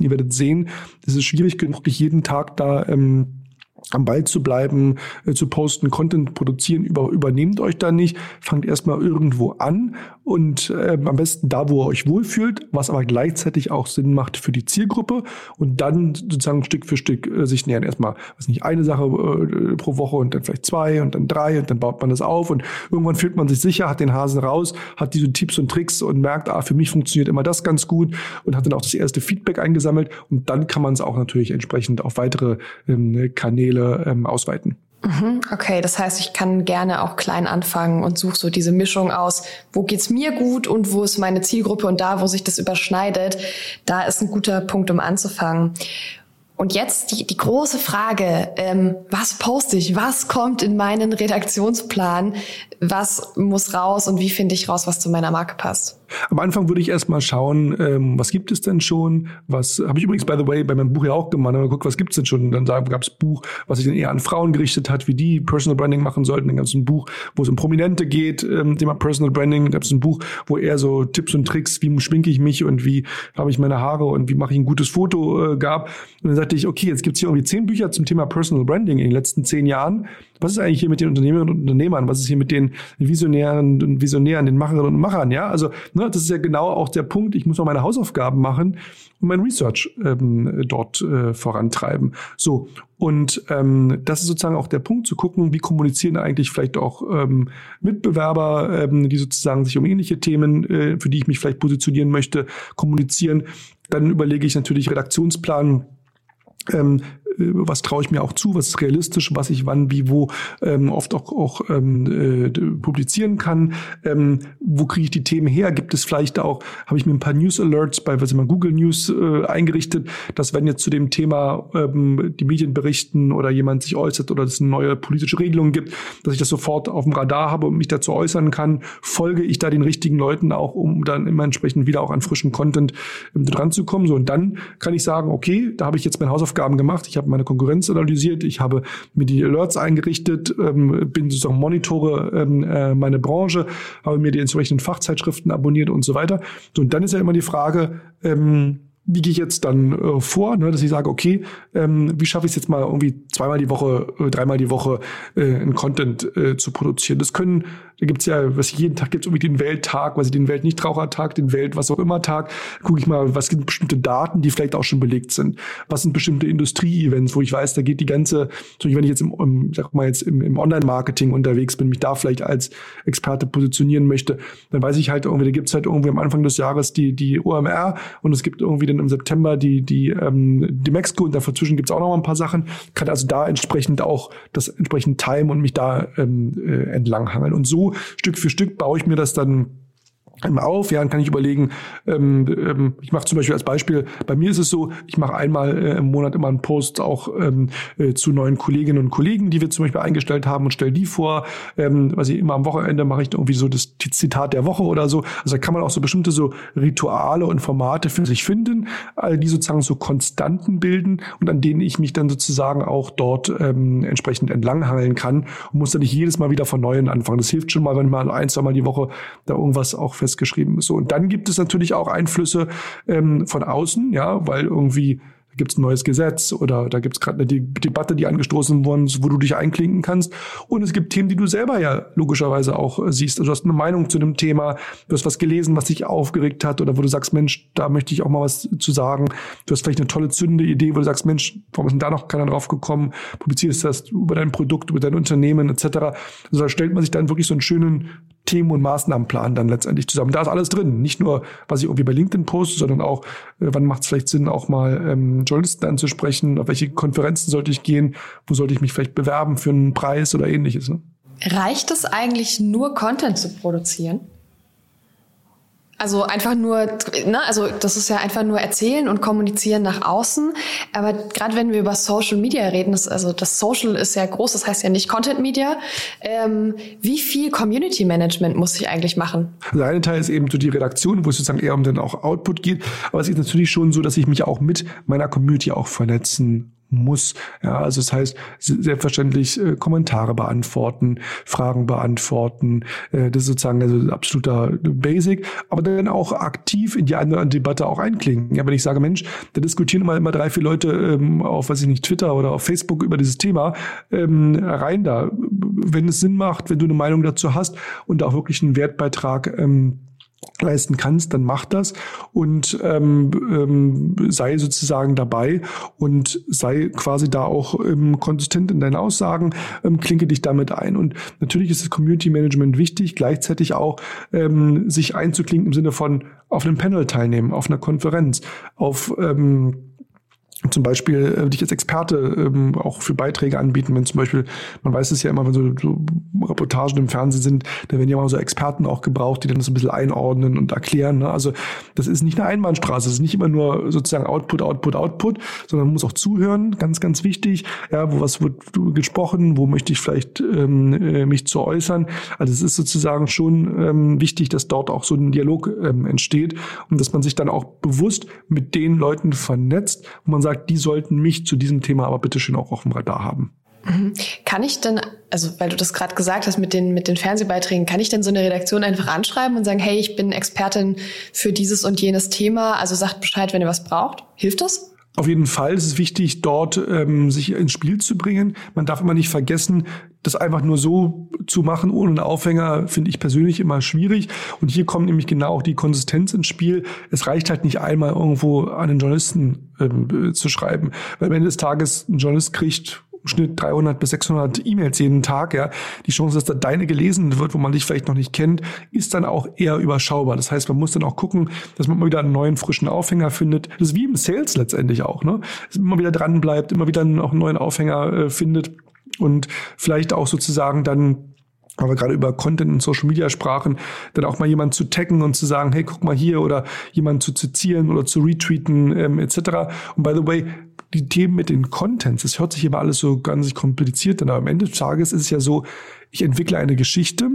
Ihr werdet sehen, es ist schwierig genug, jeden Tag da ähm, am Ball zu bleiben, äh, zu posten, Content produzieren, über, übernehmt euch da nicht, fangt erstmal irgendwo an und äh, am besten da, wo ihr euch wohlfühlt, was aber gleichzeitig auch Sinn macht für die Zielgruppe und dann sozusagen Stück für Stück äh, sich nähern. Erstmal, was nicht, eine Sache äh, pro Woche und dann vielleicht zwei und dann drei und dann baut man das auf und irgendwann fühlt man sich sicher, hat den Hasen raus, hat diese Tipps und Tricks und merkt, ah, für mich funktioniert immer das ganz gut und hat dann auch das erste Feedback eingesammelt und dann kann man es auch natürlich entsprechend auf weitere ähm, Kanäle ähm, ausweiten. Mhm, okay, das heißt, ich kann gerne auch klein anfangen und suche so diese Mischung aus, wo geht's mir gut und wo ist meine Zielgruppe und da, wo sich das überschneidet, da ist ein guter Punkt, um anzufangen. Und jetzt die, die große Frage, ähm, was poste ich? Was kommt in meinen Redaktionsplan? Was muss raus und wie finde ich raus, was zu meiner Marke passt? Am Anfang würde ich erstmal schauen, ähm, was gibt es denn schon? Was habe ich übrigens, by the way, bei meinem Buch ja auch gemacht. Mal guckt, was gibt es denn schon? Und dann gab es Buch, was sich dann eher an Frauen gerichtet hat, wie die Personal Branding machen sollten. Dann gab es ein Buch, wo es um Prominente geht, ähm, Thema Personal Branding. Dann gab es ein Buch, wo eher so Tipps und Tricks, wie schminke ich mich und wie habe ich meine Haare und wie mache ich ein gutes Foto äh, gab. Und dann sagte ich, okay, jetzt gibt es hier irgendwie zehn Bücher zum Thema Personal Branding in den letzten zehn Jahren. Was ist eigentlich hier mit den Unternehmerinnen und Unternehmern? Was ist hier mit den Visionären und Visionären, den Macherinnen und Machern? Ja, also ne, das ist ja genau auch der Punkt. Ich muss noch meine Hausaufgaben machen und mein Research ähm, dort äh, vorantreiben. So und ähm, das ist sozusagen auch der Punkt, zu gucken, wie kommunizieren eigentlich vielleicht auch ähm, Mitbewerber, ähm, die sozusagen sich um ähnliche Themen, äh, für die ich mich vielleicht positionieren möchte, kommunizieren. Dann überlege ich natürlich Redaktionsplan. Ähm, äh, was traue ich mir auch zu, was ist realistisch, was ich wann, wie, wo ähm, oft auch, auch ähm, äh, publizieren kann. Ähm, wo kriege ich die Themen her? Gibt es vielleicht auch, habe ich mir ein paar News Alerts bei was immer Google News äh, eingerichtet, dass wenn jetzt zu dem Thema ähm, die Medien berichten oder jemand sich äußert oder es eine neue politische Regelung gibt, dass ich das sofort auf dem Radar habe und mich dazu äußern kann, folge ich da den richtigen Leuten auch, um dann immer entsprechend wieder auch an frischen Content ähm, dran zu kommen. So und dann kann ich sagen, okay, da habe ich jetzt meine Hausaufgaben gemacht. Ich habe meine Konkurrenz analysiert, ich habe mir die Alerts eingerichtet, ähm, bin sozusagen monitore ähm, äh, meine Branche, habe mir die entsprechenden Fachzeitschriften abonniert und so weiter. So, und dann ist ja immer die Frage, ähm, wie gehe ich jetzt dann äh, vor, ne, dass ich sage, okay, ähm, wie schaffe ich es jetzt mal irgendwie zweimal die Woche, äh, dreimal die Woche äh, einen Content äh, zu produzieren. Das können Da gibt's ja, was jeden Tag gibt's irgendwie den Welttag, was den Weltnichtrauchertag, den Welt was auch immer Tag. Gucke ich mal, was sind bestimmte Daten, die vielleicht auch schon belegt sind. Was sind bestimmte Industrie-Events, wo ich weiß, da geht die ganze, so wenn ich jetzt im, im sag mal jetzt im, im Online-Marketing unterwegs bin, mich da vielleicht als Experte positionieren möchte, dann weiß ich halt irgendwie, da gibt's halt irgendwie am Anfang des Jahres die die OMR und es gibt irgendwie dann im September die die ähm, die Mexico und dazwischen gibt's auch noch mal ein paar Sachen. Kann also da entsprechend auch das entsprechend time und mich da ähm, äh, entlanghangeln. Und so Stück für Stück baue ich mir das dann auf. Ja, dann kann ich überlegen, ähm, ähm, ich mache zum Beispiel als Beispiel, bei mir ist es so, ich mache einmal äh, im Monat immer einen Post auch ähm, äh, zu neuen Kolleginnen und Kollegen, die wir zum Beispiel eingestellt haben und stelle die vor. Ähm, was ich immer am Wochenende mache ich irgendwie so das Zitat der Woche oder so. Also da kann man auch so bestimmte so Rituale und Formate für sich finden, all die sozusagen so Konstanten bilden und an denen ich mich dann sozusagen auch dort ähm, entsprechend entlanghangeln kann und muss dann nicht jedes Mal wieder von neuem anfangen. Das hilft schon mal, wenn man ein, zwei Mal die Woche da irgendwas auch festgeschrieben. So, und dann gibt es natürlich auch Einflüsse ähm, von außen, ja, weil irgendwie gibt es ein neues Gesetz oder da gibt es gerade eine De Debatte, die angestoßen worden ist, wo du dich einklinken kannst. Und es gibt Themen, die du selber ja logischerweise auch äh, siehst. Also du hast eine Meinung zu einem Thema, du hast was gelesen, was dich aufgeregt hat oder wo du sagst, Mensch, da möchte ich auch mal was zu sagen. Du hast vielleicht eine tolle zündende Idee, wo du sagst, Mensch, warum ist denn da noch keiner drauf gekommen? Publizierst das über dein Produkt, über dein Unternehmen etc. Also da stellt man sich dann wirklich so einen schönen Themen- und Maßnahmenplan dann letztendlich zusammen. Da ist alles drin. Nicht nur, was ich irgendwie bei LinkedIn poste, sondern auch, äh, wann macht es vielleicht Sinn, auch mal ähm, Journalisten anzusprechen, auf welche Konferenzen sollte ich gehen, wo sollte ich mich vielleicht bewerben für einen Preis oder ähnliches. Ne? Reicht es eigentlich nur, Content zu produzieren? Also einfach nur, ne, also das ist ja einfach nur erzählen und kommunizieren nach außen. Aber gerade wenn wir über Social Media reden, das, also das Social ist ja groß, das heißt ja nicht Content Media. Ähm, wie viel Community Management muss ich eigentlich machen? Also der eine Teil ist eben so die Redaktion, wo es sozusagen eher um den auch Output geht. Aber es ist natürlich schon so, dass ich mich auch mit meiner Community auch vernetzen muss. Ja, also das heißt, selbstverständlich äh, Kommentare beantworten, Fragen beantworten. Äh, das ist sozusagen also absoluter Basic, aber dann auch aktiv in die andere Debatte auch einklingen. Ja, wenn ich sage, Mensch, da diskutieren immer, immer drei, vier Leute ähm, auf, weiß ich nicht, Twitter oder auf Facebook über dieses Thema, ähm, rein da. Wenn es Sinn macht, wenn du eine Meinung dazu hast und auch wirklich einen Wertbeitrag ähm, leisten kannst, dann mach das und ähm, ähm, sei sozusagen dabei und sei quasi da auch ähm, konsistent in deinen Aussagen, ähm, klinke dich damit ein. Und natürlich ist das Community Management wichtig, gleichzeitig auch ähm, sich einzuklinken im Sinne von auf einem Panel teilnehmen, auf einer Konferenz, auf ähm, zum Beispiel äh, dich als Experte ähm, auch für Beiträge anbieten, wenn zum Beispiel, man weiß es ja immer, wenn so, so Reportagen im Fernsehen sind, da werden ja mal so Experten auch gebraucht, die dann das ein bisschen einordnen und erklären. Ne? Also das ist nicht eine Einbahnstraße, es ist nicht immer nur sozusagen Output, Output, Output, sondern man muss auch zuhören, ganz, ganz wichtig. Ja, wo was wird gesprochen, wo möchte ich vielleicht ähm, äh, mich zu äußern. Also es ist sozusagen schon ähm, wichtig, dass dort auch so ein Dialog ähm, entsteht und dass man sich dann auch bewusst mit den Leuten vernetzt, wo man sagt, sagt, die sollten mich zu diesem Thema aber bitte schön auch auf dem Radar haben. Mhm. Kann ich denn, also weil du das gerade gesagt hast mit den, mit den Fernsehbeiträgen, kann ich denn so eine Redaktion einfach anschreiben und sagen, hey, ich bin Expertin für dieses und jenes Thema, also sagt Bescheid, wenn ihr was braucht? Hilft das? Auf jeden Fall ist es wichtig, dort ähm, sich ins Spiel zu bringen. Man darf immer nicht vergessen, das einfach nur so zu machen ohne einen Aufhänger, finde ich persönlich immer schwierig. Und hier kommt nämlich genau auch die Konsistenz ins Spiel. Es reicht halt nicht einmal irgendwo an den Journalisten ähm, zu schreiben. Weil am Ende des Tages ein Journalist kriegt Schnitt 300 bis 600 E-Mails jeden Tag, ja, die Chance, dass da deine gelesen wird, wo man dich vielleicht noch nicht kennt, ist dann auch eher überschaubar. Das heißt, man muss dann auch gucken, dass man mal wieder einen neuen, frischen Aufhänger findet. Das ist wie im Sales letztendlich auch, ne? Dass man immer wieder dran bleibt, immer wieder auch einen neuen Aufhänger äh, findet und vielleicht auch sozusagen dann wir gerade über Content und Social Media sprachen, dann auch mal jemand zu taggen und zu sagen, hey, guck mal hier oder jemand zu zitieren oder zu retweeten ähm, etc. Und by the way, die Themen mit den Contents, das hört sich immer alles so ganz kompliziert an, aber am Ende des Tages ist es ja so, ich entwickle eine Geschichte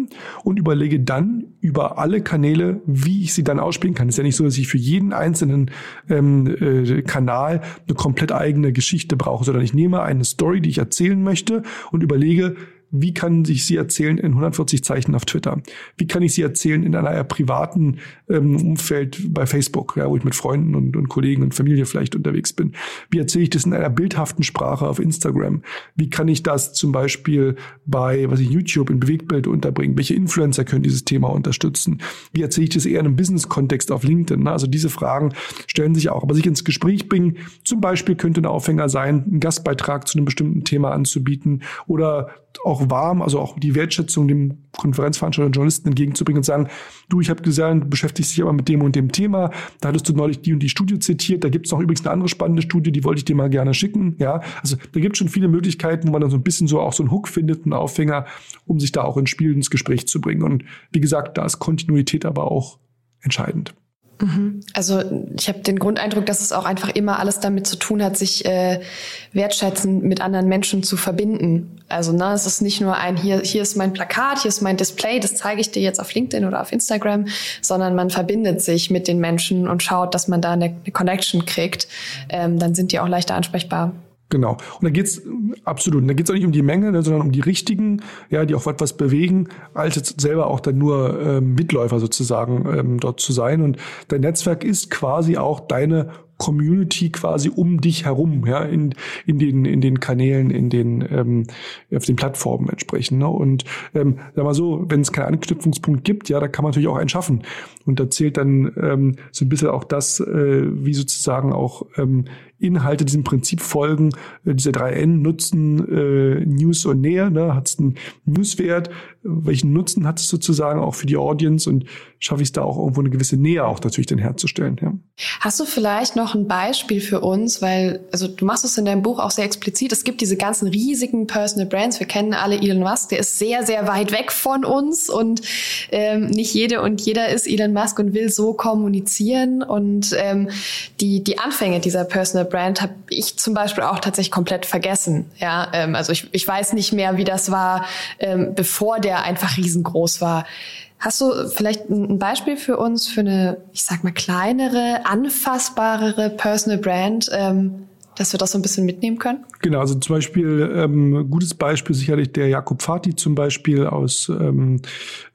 und überlege dann über alle Kanäle, wie ich sie dann ausspielen kann. Es ist ja nicht so, dass ich für jeden einzelnen ähm, äh, Kanal eine komplett eigene Geschichte brauche, sondern ich nehme eine Story, die ich erzählen möchte und überlege, wie kann ich sie erzählen in 140 Zeichen auf Twitter? Wie kann ich sie erzählen in einer privaten ähm, Umfeld bei Facebook, ja, wo ich mit Freunden und, und Kollegen und Familie vielleicht unterwegs bin? Wie erzähle ich das in einer bildhaften Sprache auf Instagram? Wie kann ich das zum Beispiel bei, was ich YouTube in Bewegtbild unterbringen? Welche Influencer können dieses Thema unterstützen? Wie erzähle ich das eher in einem Business-Kontext auf LinkedIn? Also diese Fragen stellen sich auch. Aber sich ins Gespräch bringen, zum Beispiel könnte ein Aufhänger sein, einen Gastbeitrag zu einem bestimmten Thema anzubieten oder auch warm, also auch die Wertschätzung dem Konferenzveranstalter und Journalisten entgegenzubringen und sagen, du, ich habe gesehen, du beschäftigst dich aber mit dem und dem Thema, da hattest du neulich die und die Studie zitiert, da gibt es noch übrigens eine andere spannende Studie, die wollte ich dir mal gerne schicken. Ja, also da gibt es schon viele Möglichkeiten, wo man dann so ein bisschen so auch so einen Hook findet, einen Aufhänger, um sich da auch ins Spiel, ins Gespräch zu bringen. Und wie gesagt, da ist Kontinuität aber auch entscheidend. Also ich habe den Grundeindruck, dass es auch einfach immer alles damit zu tun hat, sich äh, wertschätzend mit anderen Menschen zu verbinden. Also ne, es ist nicht nur ein hier hier ist mein Plakat, hier ist mein Display, das zeige ich dir jetzt auf LinkedIn oder auf Instagram, sondern man verbindet sich mit den Menschen und schaut, dass man da eine, eine Connection kriegt. Ähm, dann sind die auch leichter ansprechbar. Genau. Und da geht's absolut. Und da geht's auch nicht um die Menge, ne, sondern um die richtigen, ja, die auch etwas bewegen, als jetzt selber auch dann nur ähm, Mitläufer sozusagen ähm, dort zu sein. Und dein Netzwerk ist quasi auch deine Community quasi um dich herum, ja, in, in den, in den Kanälen, in den, ähm, auf den Plattformen entsprechend. Ne? Und ähm, sag mal so, wenn es keinen Anknüpfungspunkt gibt, ja, da kann man natürlich auch einen schaffen. Und da zählt dann ähm, so ein bisschen auch das, äh, wie sozusagen auch ähm, Inhalte diesem Prinzip folgen, äh, diese 3N nutzen äh, News und Nähe, ne? hat es einen Newswert, welchen Nutzen hat es sozusagen auch für die Audience und schaffe ich es da auch irgendwo eine gewisse Nähe auch natürlich dann herzustellen. Ja. Hast du vielleicht noch ein Beispiel für uns, weil also du machst es in deinem Buch auch sehr explizit. Es gibt diese ganzen riesigen Personal Brands. Wir kennen alle Elon Musk, der ist sehr sehr weit weg von uns und ähm, nicht jede und jeder ist Elon Musk und will so kommunizieren und ähm, die die Anfänge dieser Personal Brand habe ich zum Beispiel auch tatsächlich komplett vergessen. Ja, ähm, also ich, ich weiß nicht mehr, wie das war, ähm, bevor der einfach riesengroß war. Hast du vielleicht ein Beispiel für uns für eine, ich sag mal, kleinere, anfassbarere Personal Brand, ähm, dass wir das so ein bisschen mitnehmen können? Genau, also zum Beispiel, ähm, gutes Beispiel sicherlich der Jakob Fati zum Beispiel aus, ähm,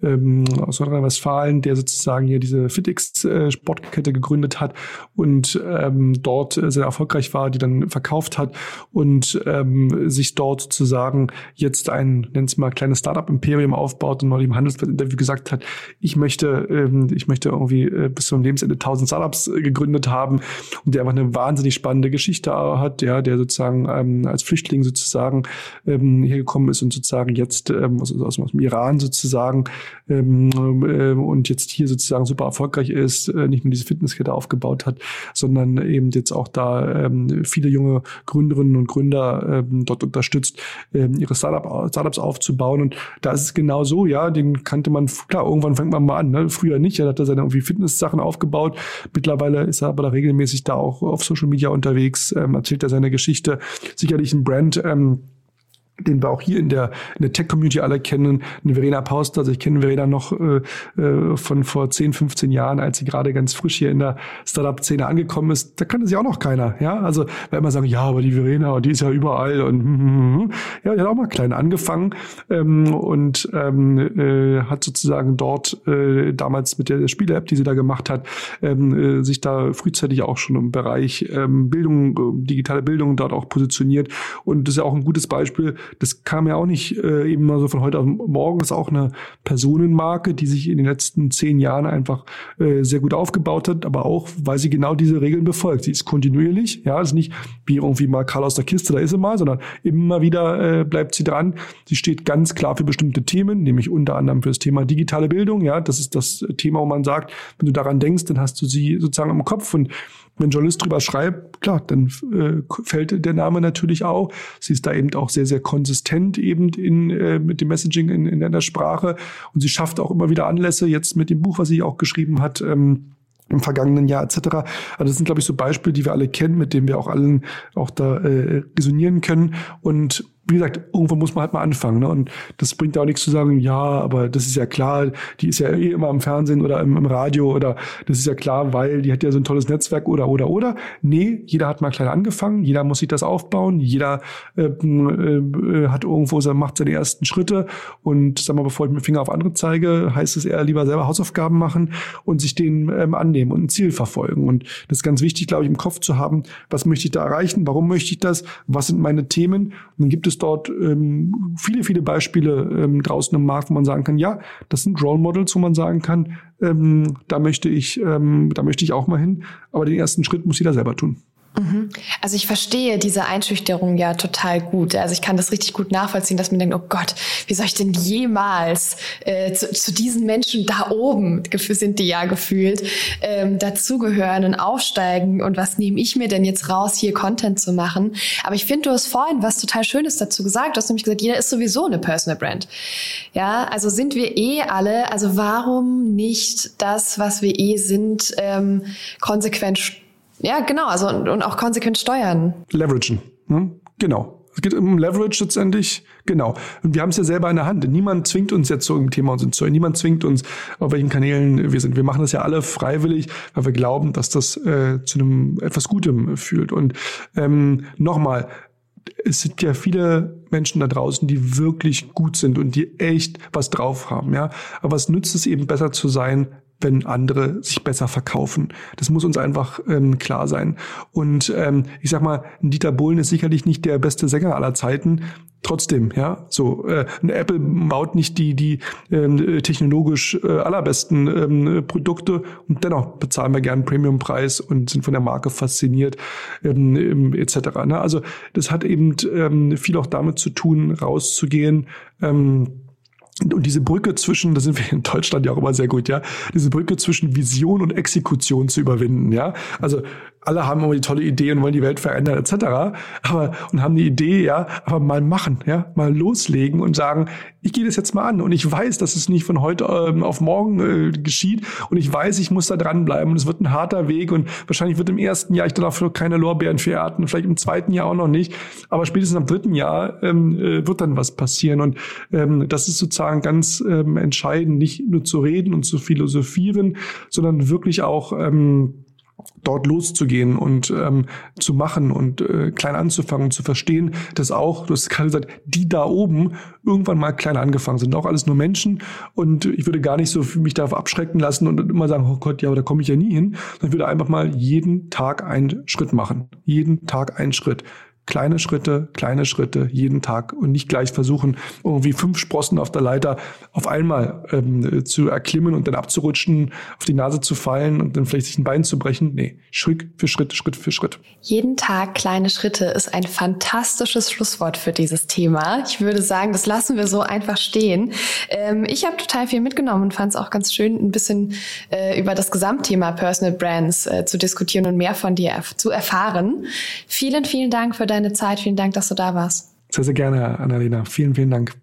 ähm, aus Nordrhein-Westfalen, der sozusagen hier diese FitX-Sportkette äh, gegründet hat und ähm, dort sehr erfolgreich war, die dann verkauft hat und ähm, sich dort sozusagen jetzt ein, nennt es mal, kleines Startup-Imperium aufbaut und neulich im Handelsblatt-Interview gesagt hat, ich möchte, ähm, ich möchte irgendwie äh, bis zum Lebensende 1000 Startups äh, gegründet haben und der einfach eine wahnsinnig spannende Geschichte hat, ja, der sozusagen ähm, als Flüchtling sozusagen ähm, hergekommen ist und sozusagen jetzt ähm, aus, aus, aus dem Iran sozusagen ähm, äh, und jetzt hier sozusagen super erfolgreich ist, äh, nicht nur diese Fitnesskette aufgebaut hat, sondern eben jetzt auch da ähm, viele junge Gründerinnen und Gründer ähm, dort unterstützt, ähm, ihre Startup, Startups aufzubauen. Und da ist es genau so, ja, den kannte man, klar, irgendwann fängt man mal an, ne? früher nicht, er hat er seine irgendwie Fitness-Sachen aufgebaut. Mittlerweile ist er aber da regelmäßig da auch auf Social Media unterwegs, ähm, erzählt er seine Geschichte. Sicherlich ein Brand, ähm, den wir auch hier in der, in der Tech-Community alle kennen, eine Verena Pauster. Also ich kenne Verena noch äh, äh, von vor 10, 15 Jahren, als sie gerade ganz frisch hier in der Startup-Szene angekommen ist. Da kannte sie auch noch keiner. Ja, also weil immer sagen, ja, aber die Verena, die ist ja überall und hm, hm, hm. ja, die hat auch mal klein angefangen ähm, und ähm, äh, hat sozusagen dort äh, damals mit der Spiele-App, die sie da gemacht hat, ähm, äh, sich da frühzeitig auch schon im Bereich ähm, Bildung, äh, digitale Bildung dort auch positioniert und das ist ja auch ein gutes Beispiel das kam ja auch nicht äh, eben mal so von heute auf morgen. Das ist auch eine Personenmarke, die sich in den letzten zehn Jahren einfach äh, sehr gut aufgebaut hat, aber auch, weil sie genau diese Regeln befolgt. Sie ist kontinuierlich, ja, ist nicht wie irgendwie mal Karl aus der Kiste, da ist sie mal, sondern immer wieder äh, bleibt sie dran. Sie steht ganz klar für bestimmte Themen, nämlich unter anderem für das Thema digitale Bildung. Ja, das ist das Thema, wo man sagt, wenn du daran denkst, dann hast du sie sozusagen im Kopf und wenn ein Journalist drüber schreibt, klar, dann äh, fällt der Name natürlich auch. Sie ist da eben auch sehr, sehr konsistent eben in, äh, mit dem Messaging in, in der Sprache und sie schafft auch immer wieder Anlässe, jetzt mit dem Buch, was sie auch geschrieben hat, ähm, im vergangenen Jahr etc. Also das sind, glaube ich, so Beispiele, die wir alle kennen, mit denen wir auch allen auch da äh, resonieren können. Und wie gesagt, irgendwo muss man halt mal anfangen. Ne? Und das bringt ja auch nichts zu sagen, ja, aber das ist ja klar, die ist ja eh immer im Fernsehen oder im, im, Radio oder das ist ja klar, weil die hat ja so ein tolles Netzwerk oder oder oder. Nee, jeder hat mal klein angefangen, jeder muss sich das aufbauen, jeder äh, äh, hat irgendwo, macht seine ersten Schritte und sag mal, bevor ich mit dem Finger auf andere zeige, heißt es eher lieber selber Hausaufgaben machen und sich denen ähm, annehmen und ein Ziel verfolgen. Und das ist ganz wichtig, glaube ich, im Kopf zu haben, was möchte ich da erreichen, warum möchte ich das, was sind meine Themen. Und dann gibt es es dort ähm, viele, viele Beispiele ähm, draußen im Markt, wo man sagen kann, ja, das sind Role Models, wo man sagen kann, ähm, da möchte ich, ähm, da möchte ich auch mal hin. Aber den ersten Schritt muss jeder selber tun. Also ich verstehe diese Einschüchterung ja total gut. Also ich kann das richtig gut nachvollziehen, dass man denkt, oh Gott, wie soll ich denn jemals äh, zu, zu, diesen Menschen da oben, sind die ja gefühlt, ähm, dazugehören und aufsteigen und was nehme ich mir denn jetzt raus, hier Content zu machen. Aber ich finde, du hast vorhin was total Schönes dazu gesagt. Du hast nämlich gesagt, jeder ist sowieso eine Personal Brand. Ja, also sind wir eh alle, also warum nicht das, was wir eh sind, ähm, konsequent ja, genau, also und, und auch konsequent steuern. Leveragen, ne? genau. Es geht um Leverage letztendlich, genau. Und wir haben es ja selber in der Hand. Niemand zwingt uns jetzt zu irgendeinem Thema uns zu Niemand zwingt uns, auf welchen Kanälen wir sind. Wir machen das ja alle freiwillig, weil wir glauben, dass das äh, zu einem etwas Gutem führt. Und ähm, nochmal, es sind ja viele Menschen da draußen, die wirklich gut sind und die echt was drauf haben, ja. Aber was nützt es eben besser zu sein, wenn andere sich besser verkaufen. Das muss uns einfach ähm, klar sein. Und ähm, ich sag mal, Dieter Bohlen ist sicherlich nicht der beste Sänger aller Zeiten. Trotzdem, ja, so äh, Apple baut nicht die die ähm, technologisch äh, allerbesten ähm, Produkte und dennoch bezahlen wir gern Premiumpreis und sind von der Marke fasziniert ähm, etc. Ne? Also das hat eben ähm, viel auch damit zu tun, rauszugehen. Ähm, und diese Brücke zwischen, da sind wir in Deutschland ja auch immer sehr gut, ja, diese Brücke zwischen Vision und Exekution zu überwinden, ja. Also alle haben immer die tolle Idee und wollen die Welt verändern etc. Aber und haben die Idee, ja, aber mal machen, ja, mal loslegen und sagen, ich gehe das jetzt mal an und ich weiß, dass es nicht von heute ähm, auf morgen äh, geschieht und ich weiß, ich muss da dranbleiben und es wird ein harter Weg und wahrscheinlich wird im ersten Jahr ich dann dafür keine Lorbeeren für ernten, vielleicht im zweiten Jahr auch noch nicht, aber spätestens am dritten Jahr ähm, äh, wird dann was passieren und ähm, das ist sozusagen ganz ähm, entscheidend, nicht nur zu reden und zu philosophieren, sondern wirklich auch ähm, dort loszugehen und ähm, zu machen und äh, klein anzufangen und zu verstehen, dass auch, du hast gerade gesagt, die da oben irgendwann mal klein angefangen sind. Auch alles nur Menschen und ich würde gar nicht so mich darauf abschrecken lassen und immer sagen, oh Gott, ja, aber da komme ich ja nie hin. Ich würde einfach mal jeden Tag einen Schritt machen. Jeden Tag einen Schritt kleine Schritte, kleine Schritte jeden Tag und nicht gleich versuchen, irgendwie fünf Sprossen auf der Leiter auf einmal ähm, zu erklimmen und dann abzurutschen, auf die Nase zu fallen und dann vielleicht sich ein Bein zu brechen. Nee, Schritt für Schritt, Schritt für Schritt. Jeden Tag kleine Schritte ist ein fantastisches Schlusswort für dieses Thema. Ich würde sagen, das lassen wir so einfach stehen. Ähm, ich habe total viel mitgenommen und fand es auch ganz schön, ein bisschen äh, über das Gesamtthema Personal Brands äh, zu diskutieren und mehr von dir zu erfahren. Vielen, vielen Dank für deine Zeit. Vielen Dank, dass du da warst. Sehr, sehr gerne, Annalena. Vielen, vielen Dank.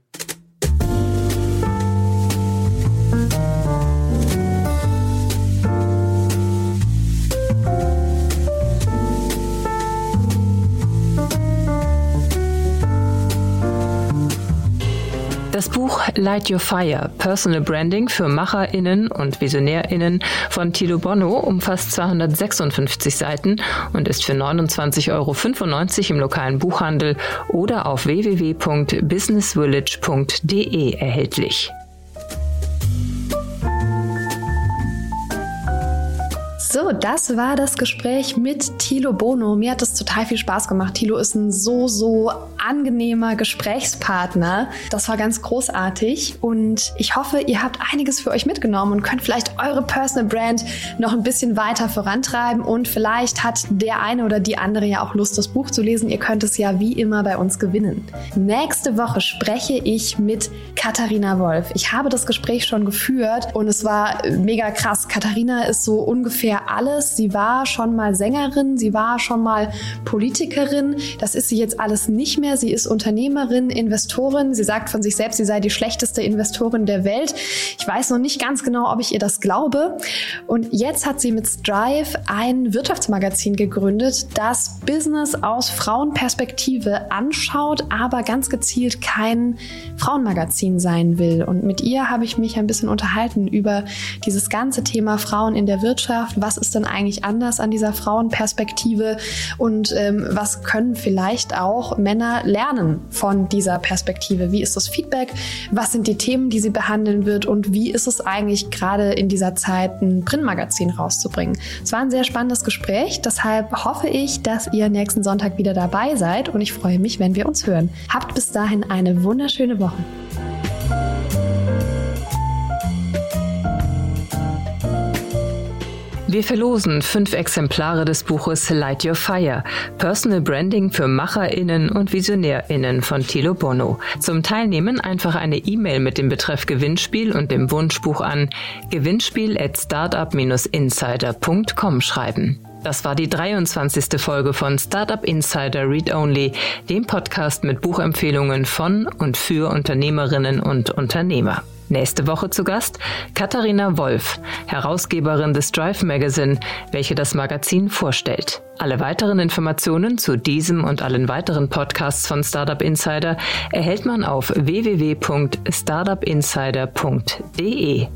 Das Buch Light Your Fire, Personal Branding für MacherInnen und VisionärInnen von Tilo Bonno umfasst 256 Seiten und ist für 29,95 Euro im lokalen Buchhandel oder auf www.businessvillage.de erhältlich. So, das war das Gespräch mit Thilo Bono. Mir hat es total viel Spaß gemacht. Thilo ist ein so, so angenehmer Gesprächspartner. Das war ganz großartig und ich hoffe, ihr habt einiges für euch mitgenommen und könnt vielleicht eure Personal Brand noch ein bisschen weiter vorantreiben und vielleicht hat der eine oder die andere ja auch Lust, das Buch zu lesen. Ihr könnt es ja wie immer bei uns gewinnen. Nächste Woche spreche ich mit Katharina Wolf. Ich habe das Gespräch schon geführt und es war mega krass. Katharina ist so ungefähr alles. Sie war schon mal Sängerin, sie war schon mal Politikerin. Das ist sie jetzt alles nicht mehr. Sie ist Unternehmerin, Investorin. Sie sagt von sich selbst, sie sei die schlechteste Investorin der Welt. Ich weiß noch nicht ganz genau, ob ich ihr das glaube. Und jetzt hat sie mit Strive ein Wirtschaftsmagazin gegründet, das Business aus Frauenperspektive anschaut, aber ganz gezielt kein Frauenmagazin sein will. Und mit ihr habe ich mich ein bisschen unterhalten über dieses ganze Thema Frauen in der Wirtschaft. Was ist denn eigentlich anders an dieser Frauenperspektive und ähm, was können vielleicht auch Männer lernen von dieser Perspektive? Wie ist das Feedback? Was sind die Themen, die sie behandeln wird und wie ist es eigentlich gerade in dieser Zeit ein Printmagazin rauszubringen? Es war ein sehr spannendes Gespräch, deshalb hoffe ich, dass ihr nächsten Sonntag wieder dabei seid und ich freue mich, wenn wir uns hören. Habt bis dahin eine wunderschöne Woche. Wir verlosen fünf Exemplare des Buches Light Your Fire, Personal Branding für MacherInnen und VisionärInnen von Thilo Bono. Zum Teilnehmen einfach eine E-Mail mit dem Betreff Gewinnspiel und dem Wunschbuch an gewinnspiel at startup-insider.com schreiben. Das war die 23. Folge von Startup Insider Read Only, dem Podcast mit Buchempfehlungen von und für Unternehmerinnen und Unternehmer. Nächste Woche zu Gast Katharina Wolf, Herausgeberin des Drive Magazine, welche das Magazin vorstellt. Alle weiteren Informationen zu diesem und allen weiteren Podcasts von Startup Insider erhält man auf www.startupinsider.de.